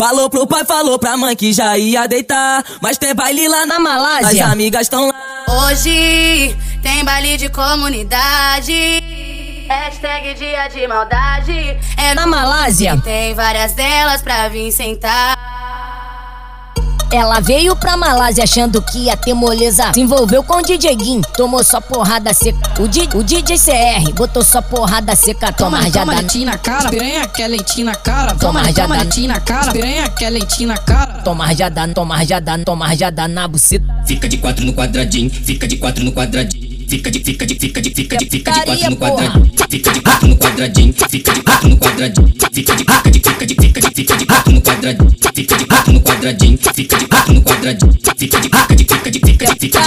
Falou pro pai, falou pra mãe que já ia deitar. Mas tem baile lá na Malásia. As amigas estão lá. Hoje tem baile de comunidade. Hashtag dia de maldade. É na Malásia. Tem várias delas pra vir sentar. Ela veio pra Malásia achando que ia ter moleza. Se envolveu com o DJ Guim, tomou só porrada seca. O, Di, o DJ CR botou só porrada seca. Toma, toma. Toma lentinho na cara, piranha quer lentinho na cara. Toma Toma, toma rajada. lentinho na cara, piranha quer lentinho na cara. Toma rajada, toma rajada, toma rajada na buceta. Fica de quatro no quadradinho, fica de quatro no quadradinho. Fica de, fica de, fica de, fica de, fica de quatro no quadradinho. Fica de quatro no quadradinho, fica de quatro no quadradinho. Fica de, fica de, fica de, fica de, fica de quatro no quadradinho. Fica de quadradinho, fica de quatro no quadradinho. Fica de, fica de, fica de, fica de, fica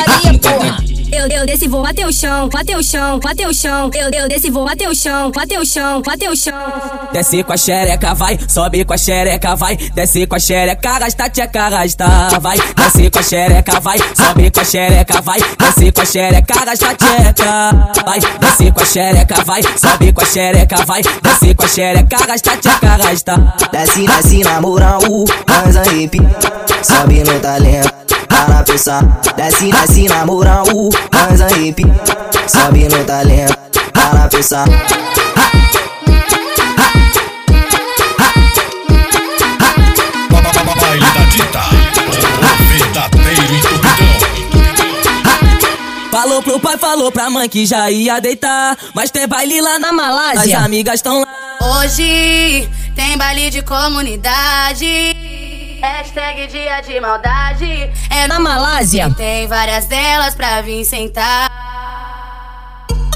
desse vou até o chão, até o chão, até o chão. Eu, eu desse vou até o chão, até o chão, até o chão. Desce com a xereca, vai. Sobe com a xereca, vai. Desce com a xereca, arrasta, tcheca, arrasta. Vai. Desce com a xereca, vai. Sobe com a xereca, vai. Desce com a xereca, arrasta, tcheca. Vai. Desce com a xereca, vai. Sobe com a xereca, vai. Desce com a xereca, arrasta, tcheca, arrasta. Desce, desce na moral, nós arrepia. Sobe no talento, para pensar. Desce, desce na moral, nós arrepia. Sobe no talento, para pensar. Baile da Dita, o verdadeiro entupidão. Falou pro pai, falou pra mãe que já ia deitar. Mas tem baile lá na Malásia. As amigas estão lá. Hoje tem baile de comunidade. Hashtag dia de maldade. É Na Malásia. Tem várias delas pra vir sentar.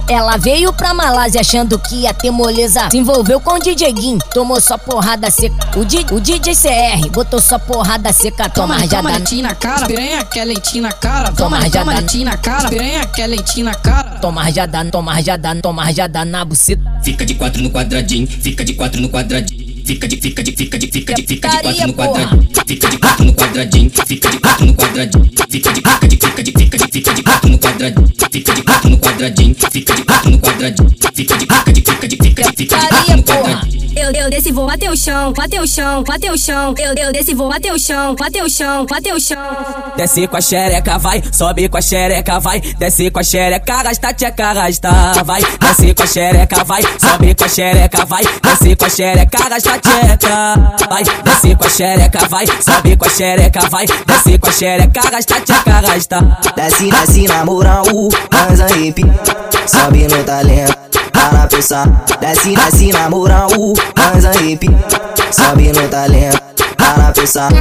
Ela veio pra Malásia achando que ia ter moleza. Se envolveu com o DJ Guim, tomou só porrada seca. O, Di, o DJ CR botou só porrada seca. Toma Toma, toma rajada. lentinho na cara, piranha quer lentinho na cara. Toma Toma, toma lentinho na cara, piranha quer lentinho na cara. Toma rajada, toma rajada, toma rajada na buceta. Fica de quatro no quadradinho, fica de quatro no quadradinho. Fica de, fica de, fica de, fica de, fica de quatro no quadradinho. Fica de quatro no quadradinho, fica de quatro no quadradinho. Fica de, fica de, fica de, fica de, fica de quatro no quadradinho. Fica de quatro no quadradinho, fica de quatro no quadradinho. Fica de, fica de, fica de, fica de, fica de desse vou até o chão, até o chão, até o chão. Eu, eu desse vou até o chão, até o chão, até o chão. Desce com a xereca, vai. Sobe com a xereca, vai. Desce com a xereca, arrasta, tcheca, arrasta. Vai. Desce com a xereca, vai. Sobe com a xereca, vai. Desce com a xereca, arrasta, tcheca. Vai. Desce com a xereca, vai. Sobe com a xereca, vai. Desce com a xereca, arrasta, tcheca, arrasta. Desce, desce na moral, arrepia. Sobe no talento, para pensar. Desce, desce na moral, nós arrepia. Sobe no talento, para pensar.